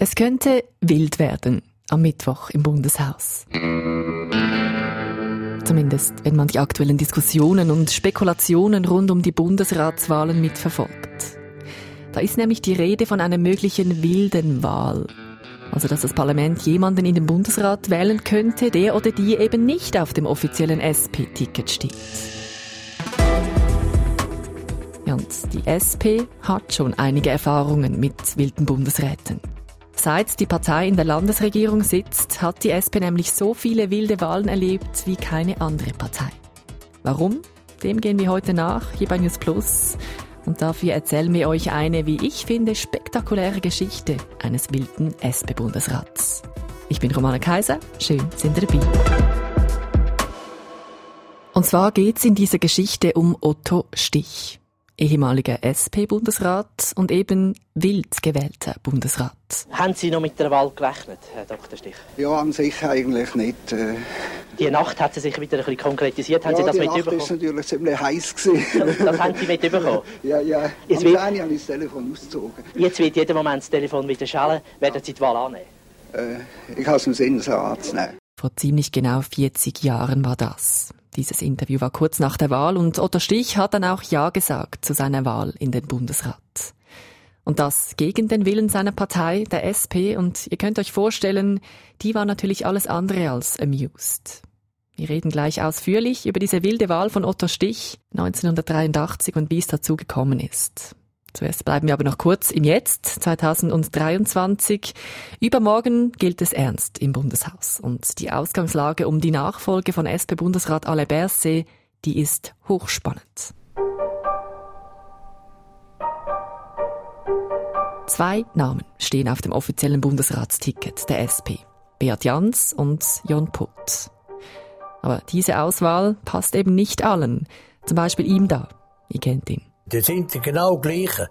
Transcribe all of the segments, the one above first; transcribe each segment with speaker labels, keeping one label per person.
Speaker 1: Es könnte wild werden am Mittwoch im Bundeshaus. Zumindest, wenn man die aktuellen Diskussionen und Spekulationen rund um die Bundesratswahlen mitverfolgt. Da ist nämlich die Rede von einer möglichen wilden Wahl. Also, dass das Parlament jemanden in den Bundesrat wählen könnte, der oder die eben nicht auf dem offiziellen SP-Ticket steht. Und die SP hat schon einige Erfahrungen mit wilden Bundesräten. Seit die Partei in der Landesregierung sitzt, hat die SP nämlich so viele wilde Wahlen erlebt wie keine andere Partei. Warum? Dem gehen wir heute nach, hier bei News Plus. Und dafür erzählen wir euch eine, wie ich finde, spektakuläre Geschichte eines wilden SP-Bundesrats. Ich bin Romana Kaiser, schön sind ihr dabei. Und zwar geht's in dieser Geschichte um Otto Stich ehemaliger SP-Bundesrat und eben wild gewählter Bundesrat.
Speaker 2: Haben Sie noch mit der Wahl gerechnet, Herr Dr. Stich?
Speaker 3: Ja, an sich eigentlich nicht. Äh.
Speaker 2: Die Nacht hat sie sich wieder ein bisschen konkretisiert. Haben
Speaker 3: ja,
Speaker 2: Sie das
Speaker 3: die
Speaker 2: mitbekommen?
Speaker 3: Nacht war natürlich ziemlich heiß. Gewesen.
Speaker 2: Das haben Sie mitbekommen?
Speaker 3: ja, ja.
Speaker 2: Jetzt wird-
Speaker 3: 10 Uhr habe ich das Telefon ausgezogen.
Speaker 2: Jetzt wird jeden Moment das Telefon wieder schallen. Werden Sie die Wahl annehmen?
Speaker 3: Äh, ich habe es im Sinn, so anzunehmen.
Speaker 1: Vor ziemlich genau 40 Jahren war das. Dieses Interview war kurz nach der Wahl und Otto Stich hat dann auch Ja gesagt zu seiner Wahl in den Bundesrat. Und das gegen den Willen seiner Partei, der SP, und ihr könnt euch vorstellen, die war natürlich alles andere als amused. Wir reden gleich ausführlich über diese wilde Wahl von Otto Stich 1983 und wie es dazu gekommen ist. Zuerst bleiben wir aber noch kurz im Jetzt, 2023. Übermorgen gilt es ernst im Bundeshaus. Und die Ausgangslage um die Nachfolge von SP-Bundesrat Alain Berset, die ist hochspannend. Zwei Namen stehen auf dem offiziellen Bundesratsticket der SP. Beat Jans und Jon Putt. Aber diese Auswahl passt eben nicht allen. Zum Beispiel ihm da. Ihr kennt ihn.
Speaker 4: Die sind die genau gleichen.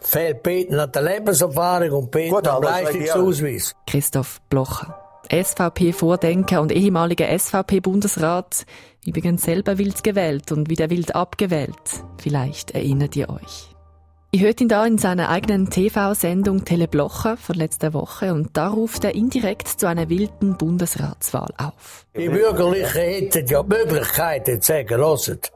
Speaker 4: Fehlt Peter an der Lebenserfahrung und Peter
Speaker 5: Gut,
Speaker 4: am Leistungsausweis.
Speaker 1: Christoph Blocher. SVP-Vordenker und ehemaliger SVP-Bundesrat, übrigens selber wild gewählt und wieder wild abgewählt. Vielleicht erinnert ihr euch. Ihr hört ihn da in seiner eigenen TV-Sendung Tele Blocher von letzter Woche und da ruft er indirekt zu einer wilden Bundesratswahl auf.
Speaker 4: Die Bürgerlichen hätten ja die Möglichkeit, jetzt zu sagen, hört,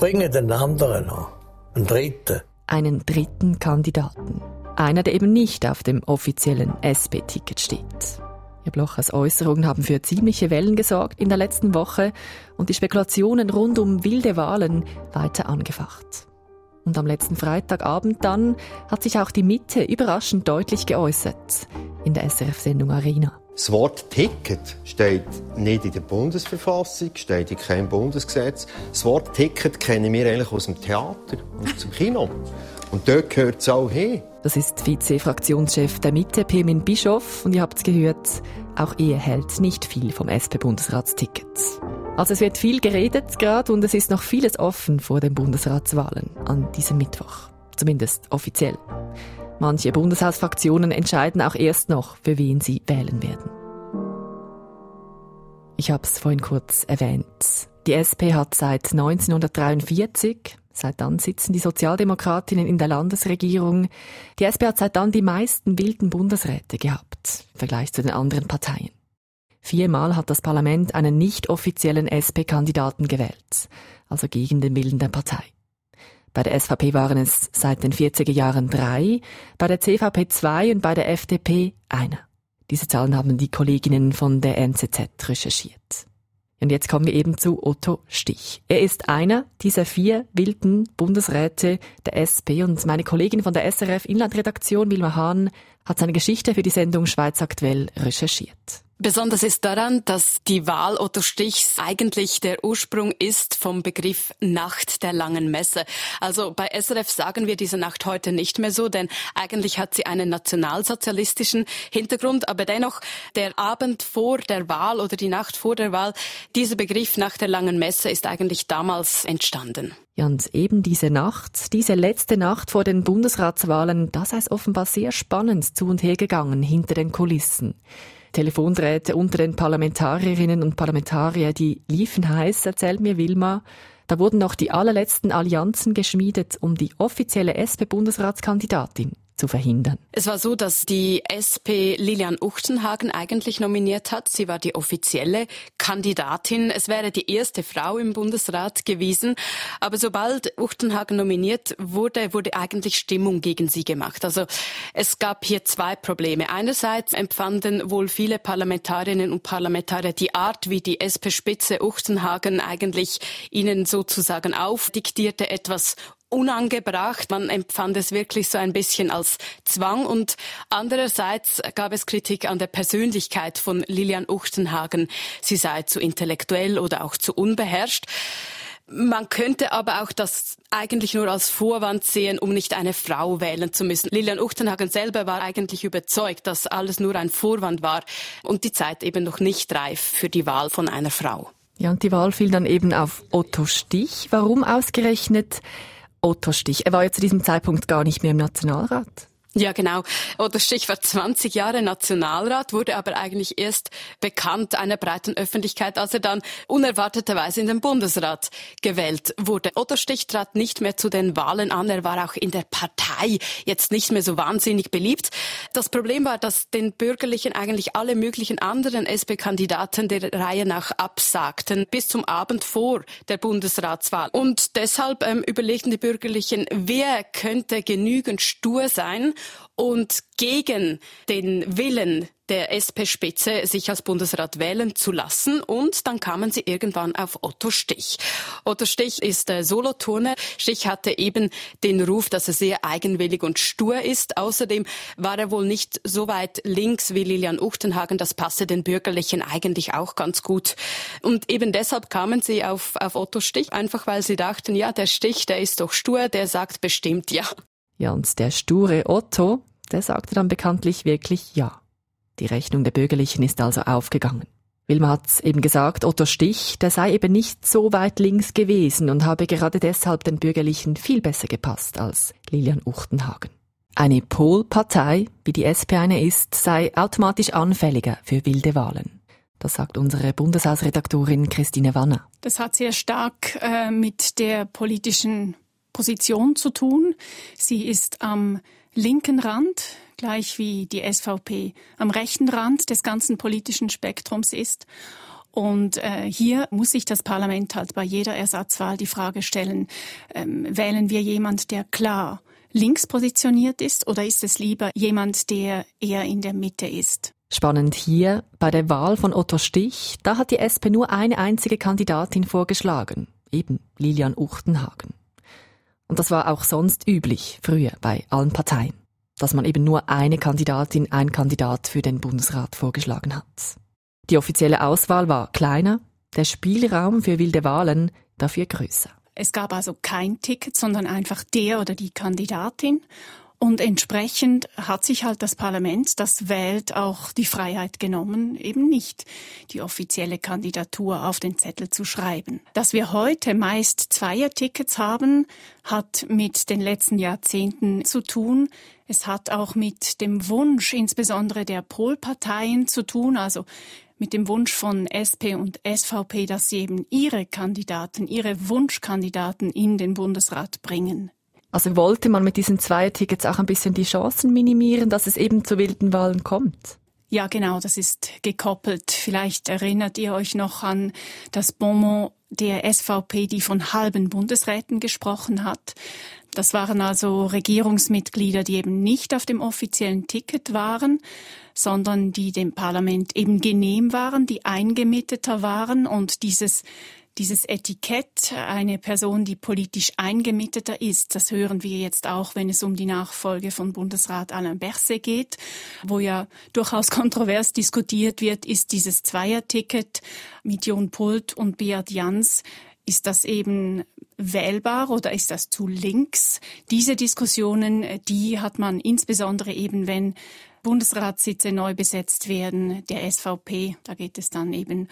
Speaker 4: bringen den anderen noch. Einen dritten.
Speaker 1: Einen dritten Kandidaten. Einer, der eben nicht auf dem offiziellen SP-Ticket steht. Herr Blochers Äußerungen haben für ziemliche Wellen gesorgt in der letzten Woche und die Spekulationen rund um wilde Wahlen weiter angefacht. Und am letzten Freitagabend dann hat sich auch die Mitte überraschend deutlich geäußert in der SRF-Sendung Arena.
Speaker 5: Das Wort Ticket steht nicht in der Bundesverfassung, steht in keinem Bundesgesetz. Das Wort Ticket kennen wir eigentlich aus dem Theater und dem Kino. Und dort gehört es auch hin.
Speaker 1: Das ist Vize-Fraktionschef der Mitte, Pirmin Bischoff, und ihr habt's gehört, auch er hält nicht viel vom SP-Bundesratsticket. Also es wird viel geredet gerade und es ist noch vieles offen vor den Bundesratswahlen an diesem Mittwoch. Zumindest offiziell. Manche Bundeshausfraktionen entscheiden auch erst noch, für wen sie wählen werden. Ich habe es vorhin kurz erwähnt. Die SP hat seit 1943, seit dann sitzen die Sozialdemokratinnen in der Landesregierung, die SP hat seit dann die meisten wilden Bundesräte gehabt, im Vergleich zu den anderen Parteien. Viermal hat das Parlament einen nicht offiziellen SP-Kandidaten gewählt, also gegen den Willen der Partei. Bei der SVP waren es seit den 40er Jahren drei, bei der CVP zwei und bei der FDP einer. Diese Zahlen haben die Kolleginnen von der NZZ recherchiert. Und jetzt kommen wir eben zu Otto Stich. Er ist einer dieser vier wilden Bundesräte der SP und meine Kollegin von der SRF Inlandredaktion, Wilma Hahn, hat seine Geschichte für die Sendung Schweiz aktuell recherchiert.
Speaker 6: Besonders ist daran, dass die Wahl Otto Stichs eigentlich der Ursprung ist vom Begriff Nacht der langen Messe. Also bei SRF sagen wir diese Nacht heute nicht mehr so, denn eigentlich hat sie einen nationalsozialistischen Hintergrund, aber dennoch der Abend vor der Wahl oder die Nacht vor der Wahl, dieser Begriff Nacht der langen Messe ist eigentlich damals entstanden.
Speaker 1: Ja, und eben diese Nacht, diese letzte Nacht vor den Bundesratswahlen, das ist offenbar sehr spannend zu und her gegangen hinter den Kulissen. Telefondrähte unter den Parlamentarierinnen und Parlamentarier, die liefen heiß, erzählt mir Wilma. Da wurden noch die allerletzten Allianzen geschmiedet, um die offizielle SP-Bundesratskandidatin zu verhindern.
Speaker 6: Es war so, dass die SP Lilian Uchtenhagen eigentlich nominiert hat. Sie war die offizielle Kandidatin. Es wäre die erste Frau im Bundesrat gewesen. Aber sobald Uchtenhagen nominiert wurde, wurde eigentlich Stimmung gegen sie gemacht. Also es gab hier zwei Probleme. Einerseits empfanden wohl viele Parlamentarierinnen und Parlamentarier die Art, wie die SP-Spitze Uchtenhagen eigentlich ihnen sozusagen aufdiktierte, etwas unangebracht. Man empfand es wirklich so ein bisschen als Zwang und andererseits gab es Kritik an der Persönlichkeit von Lilian Uchtenhagen. Sie sei zu intellektuell oder auch zu unbeherrscht. Man könnte aber auch das eigentlich nur als Vorwand sehen, um nicht eine Frau wählen zu müssen. Lilian Uchtenhagen selber war eigentlich überzeugt, dass alles nur ein Vorwand war und die Zeit eben noch nicht reif für die Wahl von einer Frau.
Speaker 1: Ja, und die Wahl fiel dann eben auf Otto Stich. Warum ausgerechnet Otto Stich? Er war ja zu diesem Zeitpunkt gar nicht mehr im Nationalrat.
Speaker 6: Ja, genau. Oder Stichwort 20 Jahre Nationalrat wurde aber eigentlich erst bekannt einer breiten Öffentlichkeit, als er dann unerwarteterweise in den Bundesrat gewählt wurde. Otto Stich trat nicht mehr zu den Wahlen an. Er war auch in der Partei jetzt nicht mehr so wahnsinnig beliebt. Das Problem war, dass den Bürgerlichen eigentlich alle möglichen anderen SP-Kandidaten der Reihe nach absagten, bis zum Abend vor der Bundesratswahl. Und deshalb ähm, überlegten die Bürgerlichen, wer könnte genügend stur sein, und gegen den Willen der SP-Spitze, sich als Bundesrat wählen zu lassen. Und dann kamen sie irgendwann auf Otto Stich. Otto Stich ist äh, Soloturner. Stich hatte eben den Ruf, dass er sehr eigenwillig und stur ist. Außerdem war er wohl nicht so weit links wie Lilian Uchtenhagen. Das passe den Bürgerlichen eigentlich auch ganz gut. Und eben deshalb kamen sie auf, auf Otto Stich, einfach weil sie dachten, ja, der Stich, der ist doch stur, der sagt bestimmt ja.
Speaker 1: Ja, und der sture Otto, der sagte dann bekanntlich wirklich Ja. Die Rechnung der Bürgerlichen ist also aufgegangen. Wilma hat eben gesagt, Otto Stich, der sei eben nicht so weit links gewesen und habe gerade deshalb den Bürgerlichen viel besser gepasst als Lilian Uchtenhagen. Eine Polpartei, wie die SP eine ist, sei automatisch anfälliger für wilde Wahlen. Das sagt unsere Bundeshausredaktorin Christine Wanner.
Speaker 7: Das hat sehr stark äh, mit der politischen Position zu tun. Sie ist am linken Rand, gleich wie die SVP am rechten Rand des ganzen politischen Spektrums ist. Und äh, hier muss sich das Parlament halt bei jeder Ersatzwahl die Frage stellen, ähm, wählen wir jemand, der klar links positioniert ist oder ist es lieber jemand, der eher in der Mitte ist?
Speaker 1: Spannend hier, bei der Wahl von Otto Stich, da hat die SP nur eine einzige Kandidatin vorgeschlagen, eben Lilian Uchtenhagen. Und das war auch sonst üblich, früher bei allen Parteien, dass man eben nur eine Kandidatin, ein Kandidat für den Bundesrat vorgeschlagen hat. Die offizielle Auswahl war kleiner, der Spielraum für wilde Wahlen dafür größer.
Speaker 7: Es gab also kein Ticket, sondern einfach der oder die Kandidatin. Und entsprechend hat sich halt das Parlament, das wählt, auch die Freiheit genommen, eben nicht die offizielle Kandidatur auf den Zettel zu schreiben. Dass wir heute meist Zweiertickets haben, hat mit den letzten Jahrzehnten zu tun. Es hat auch mit dem Wunsch insbesondere der Polparteien zu tun, also mit dem Wunsch von SP und SVP, dass sie eben ihre Kandidaten, ihre Wunschkandidaten in den Bundesrat bringen.
Speaker 1: Also wollte man mit diesen Zweiertickets auch ein bisschen die Chancen minimieren, dass es eben zu wilden Wahlen kommt?
Speaker 7: Ja, genau, das ist gekoppelt. Vielleicht erinnert ihr euch noch an das Bonmot der SVP, die von halben Bundesräten gesprochen hat. Das waren also Regierungsmitglieder, die eben nicht auf dem offiziellen Ticket waren, sondern die dem Parlament eben genehm waren, die eingemitteter waren und dieses dieses Etikett, eine Person, die politisch eingemitteter ist, das hören wir jetzt auch, wenn es um die Nachfolge von Bundesrat Alain Berset geht, wo ja durchaus kontrovers diskutiert wird, ist dieses Zweierticket mit Jon Pult und Beat Jans, ist das eben wählbar oder ist das zu links? Diese Diskussionen, die hat man insbesondere eben, wenn Bundesratssitze neu besetzt werden, der SVP. Da geht es dann eben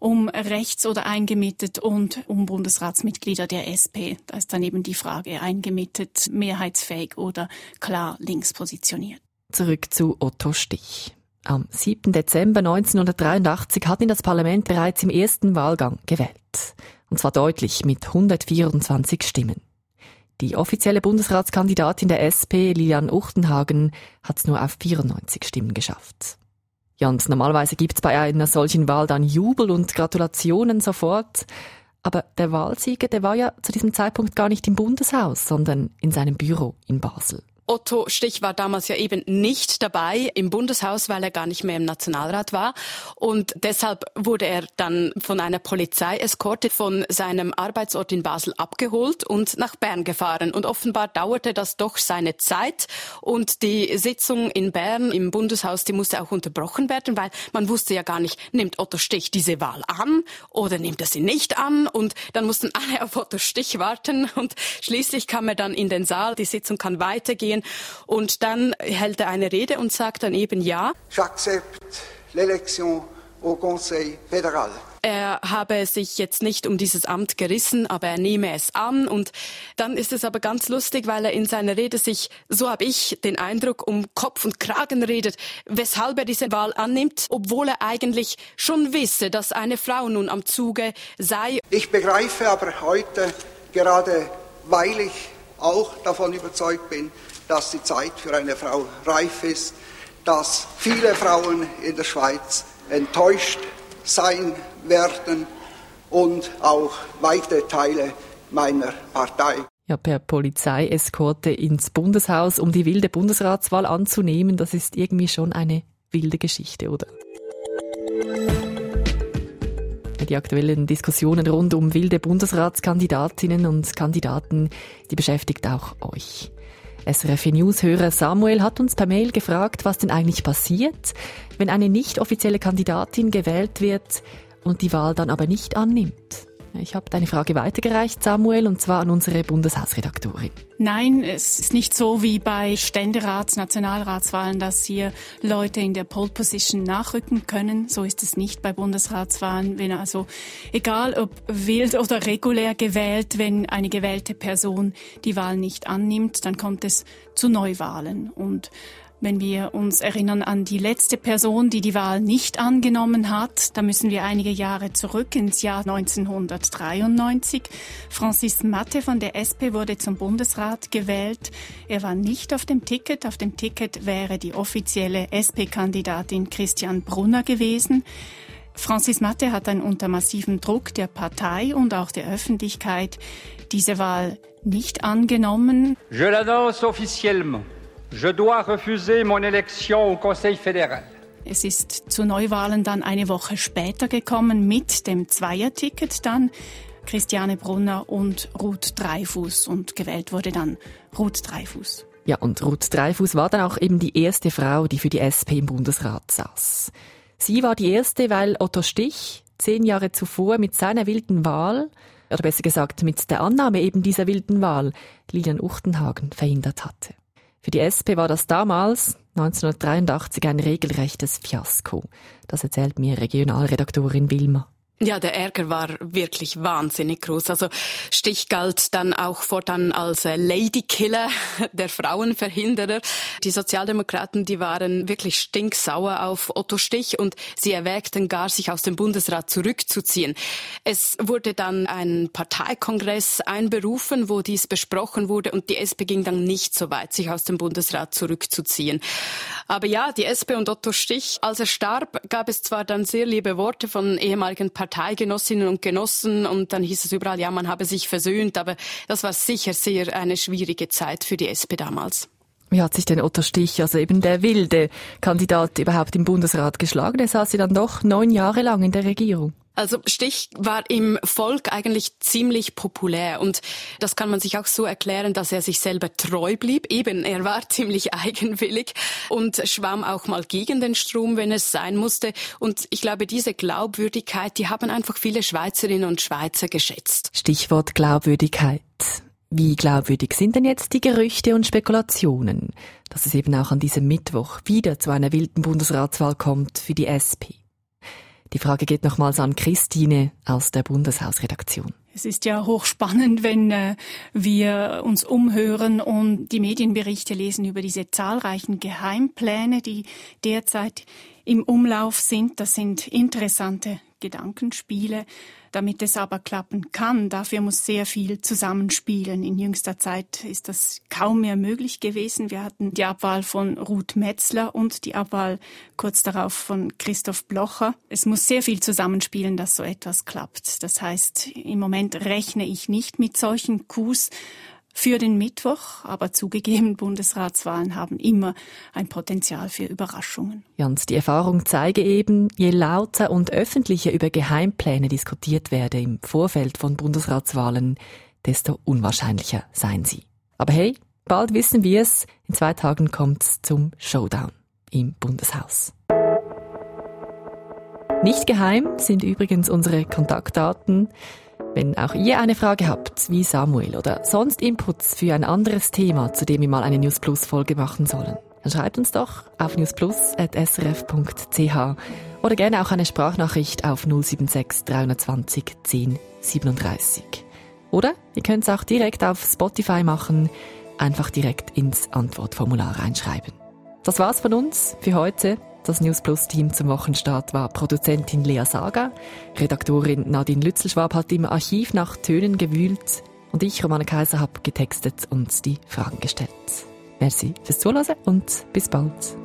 Speaker 7: um rechts oder eingemittet und um Bundesratsmitglieder der SP. Da ist dann eben die Frage eingemittet, mehrheitsfähig oder klar links positioniert.
Speaker 1: Zurück zu Otto Stich. Am 7. Dezember 1983 hat ihn das Parlament bereits im ersten Wahlgang gewählt. Und zwar deutlich mit 124 Stimmen. Die offizielle Bundesratskandidatin der SP, Lilian Uchtenhagen, hat es nur auf 94 Stimmen geschafft. Ja, und normalerweise gibt's bei einer solchen Wahl dann Jubel und Gratulationen sofort. Aber der Wahlsieger, der war ja zu diesem Zeitpunkt gar nicht im Bundeshaus, sondern in seinem Büro in Basel.
Speaker 6: Otto Stich war damals ja eben nicht dabei im Bundeshaus, weil er gar nicht mehr im Nationalrat war. Und deshalb wurde er dann von einer Polizeieskorte von seinem Arbeitsort in Basel abgeholt und nach Bern gefahren. Und offenbar dauerte das doch seine Zeit. Und die Sitzung in Bern im Bundeshaus, die musste auch unterbrochen werden, weil man wusste ja gar nicht, nimmt Otto Stich diese Wahl an oder nimmt er sie nicht an? Und dann mussten alle auf Otto Stich warten. Und schließlich kam er dann in den Saal. Die Sitzung kann weitergehen. Und dann hält er eine Rede und sagt dann eben ja.
Speaker 3: J'accepte l'élection au Conseil fédéral.
Speaker 6: Er habe sich jetzt nicht um dieses Amt gerissen, aber er nehme es an. Und dann ist es aber ganz lustig, weil er in seiner Rede sich, so habe ich den Eindruck, um Kopf und Kragen redet, weshalb er diese Wahl annimmt, obwohl er eigentlich schon wisse, dass eine Frau nun am Zuge sei.
Speaker 3: Ich begreife aber heute, gerade weil ich auch davon überzeugt bin, dass die Zeit für eine Frau reif ist, dass viele Frauen in der Schweiz enttäuscht sein werden und auch weite Teile meiner Partei.
Speaker 1: Ja, per Polizeieskorte ins Bundeshaus, um die wilde Bundesratswahl anzunehmen, das ist irgendwie schon eine wilde Geschichte, oder? Die aktuellen Diskussionen rund um wilde Bundesratskandidatinnen und Kandidaten, die beschäftigt auch euch. SRF News-Hörer Samuel hat uns per Mail gefragt, was denn eigentlich passiert, wenn eine nicht offizielle Kandidatin gewählt wird und die Wahl dann aber nicht annimmt. Ich habe deine Frage weitergereicht, Samuel, und zwar an unsere Bundeshausredaktorin.
Speaker 7: Nein, es ist nicht so wie bei Ständerats-, Nationalratswahlen, dass hier Leute in der Pole Position nachrücken können. So ist es nicht bei Bundesratswahlen. Wenn also, egal ob wild oder regulär gewählt, wenn eine gewählte Person die Wahl nicht annimmt, dann kommt es zu Neuwahlen. Und wenn wir uns erinnern an die letzte Person, die die Wahl nicht angenommen hat, da müssen wir einige Jahre zurück ins Jahr 1993. Francis Matte von der SP wurde zum Bundesrat gewählt. Er war nicht auf dem Ticket. Auf dem Ticket wäre die offizielle SP-Kandidatin Christian Brunner gewesen. Francis Matte hat dann unter massivem Druck der Partei und auch der Öffentlichkeit diese Wahl nicht angenommen.
Speaker 8: Je l'annonce officiellement. Je dois refuser mon élection au Conseil fédéral.
Speaker 7: Es ist zu Neuwahlen dann eine Woche später gekommen mit dem Zweierticket dann. Christiane Brunner und Ruth Dreifuß und gewählt wurde dann Ruth Dreifuß.
Speaker 1: Ja, und Ruth Dreifuß war dann auch eben die erste Frau, die für die SP im Bundesrat saß. Sie war die erste, weil Otto Stich zehn Jahre zuvor mit seiner wilden Wahl, oder besser gesagt mit der Annahme eben dieser wilden Wahl, Lilian Uchtenhagen verhindert hatte. Für die SP war das damals, 1983, ein regelrechtes Fiasko. Das erzählt mir Regionalredaktorin Wilma.
Speaker 6: Ja, der Ärger war wirklich wahnsinnig groß. Also Stich galt dann auch fortan als äh, Ladykiller, der Frauenverhinderer. Die Sozialdemokraten, die waren wirklich stinksauer auf Otto Stich und sie erwägten gar, sich aus dem Bundesrat zurückzuziehen. Es wurde dann ein Parteikongress einberufen, wo dies besprochen wurde und die SP ging dann nicht so weit, sich aus dem Bundesrat zurückzuziehen. Aber ja, die SP und Otto Stich, als er starb, gab es zwar dann sehr liebe Worte von ehemaligen Parteien, Parteigenossinnen und Genossen und dann hieß es überall, ja, man habe sich versöhnt, aber das war sicher sehr eine schwierige Zeit für die SP damals.
Speaker 1: Wie hat sich denn Otto Stich, also eben der wilde Kandidat, überhaupt im Bundesrat geschlagen? Er saß ja dann doch neun Jahre lang in der Regierung.
Speaker 6: Also Stich war im Volk eigentlich ziemlich populär und das kann man sich auch so erklären, dass er sich selber treu blieb. Eben, er war ziemlich eigenwillig und schwamm auch mal gegen den Strom, wenn es sein musste. Und ich glaube, diese Glaubwürdigkeit, die haben einfach viele Schweizerinnen und Schweizer geschätzt.
Speaker 1: Stichwort Glaubwürdigkeit. Wie glaubwürdig sind denn jetzt die Gerüchte und Spekulationen, dass es eben auch an diesem Mittwoch wieder zu einer wilden Bundesratswahl kommt für die SP? Die Frage geht nochmals an Christine aus der Bundeshausredaktion.
Speaker 7: Es ist ja hochspannend, wenn äh, wir uns umhören und die Medienberichte lesen über diese zahlreichen Geheimpläne, die derzeit im Umlauf sind. Das sind interessante Gedankenspiele. Damit es aber klappen kann, dafür muss sehr viel zusammenspielen. In jüngster Zeit ist das kaum mehr möglich gewesen. Wir hatten die Abwahl von Ruth Metzler und die Abwahl kurz darauf von Christoph Blocher. Es muss sehr viel zusammenspielen, dass so etwas klappt. Das heißt, im Moment rechne ich nicht mit solchen Coups für den Mittwoch, aber zugegeben, Bundesratswahlen haben immer ein Potenzial für Überraschungen.
Speaker 1: Jans, die Erfahrung zeige eben, je lauter und öffentlicher über Geheimpläne diskutiert werde im Vorfeld von Bundesratswahlen, desto unwahrscheinlicher seien sie. Aber hey, bald wissen wir es, in zwei Tagen kommt's zum Showdown im Bundeshaus. Nicht geheim sind übrigens unsere Kontaktdaten. Wenn auch ihr eine Frage habt, wie Samuel, oder sonst Inputs für ein anderes Thema, zu dem wir mal eine News Plus Folge machen sollen, dann schreibt uns doch auf newsplus.srf.ch oder gerne auch eine Sprachnachricht auf 076 320 10 37. Oder ihr könnt es auch direkt auf Spotify machen, einfach direkt ins Antwortformular reinschreiben. Das war's von uns für heute. Das News Plus Team zum Wochenstart war Produzentin Lea Saga, Redaktorin Nadine Lützelschwab hat im Archiv nach Tönen gewühlt und ich, Romane Kaiser, habe getextet und die Fragen gestellt. Merci fürs Zuhören und bis bald.